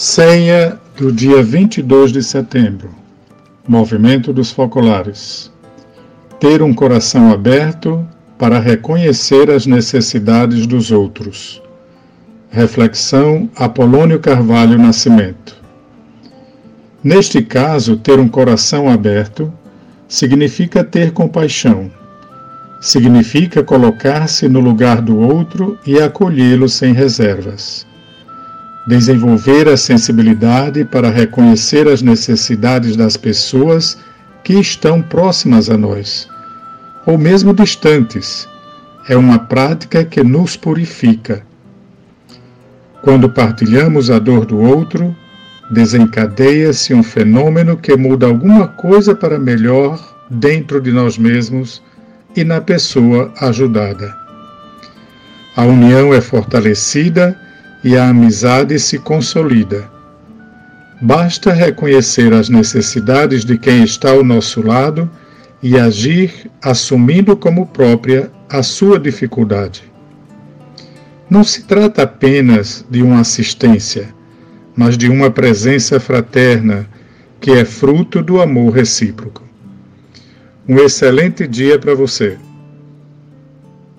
Ceia do dia 22 de setembro. Movimento dos Focolares. Ter um coração aberto para reconhecer as necessidades dos outros. Reflexão Apolônio Carvalho Nascimento. Neste caso, ter um coração aberto significa ter compaixão. Significa colocar-se no lugar do outro e acolhê-lo sem reservas desenvolver a sensibilidade para reconhecer as necessidades das pessoas que estão próximas a nós, ou mesmo distantes. É uma prática que nos purifica. Quando partilhamos a dor do outro, desencadeia-se um fenômeno que muda alguma coisa para melhor dentro de nós mesmos e na pessoa ajudada. A união é fortalecida e a amizade se consolida. Basta reconhecer as necessidades de quem está ao nosso lado e agir assumindo como própria a sua dificuldade. Não se trata apenas de uma assistência, mas de uma presença fraterna que é fruto do amor recíproco. Um excelente dia para você.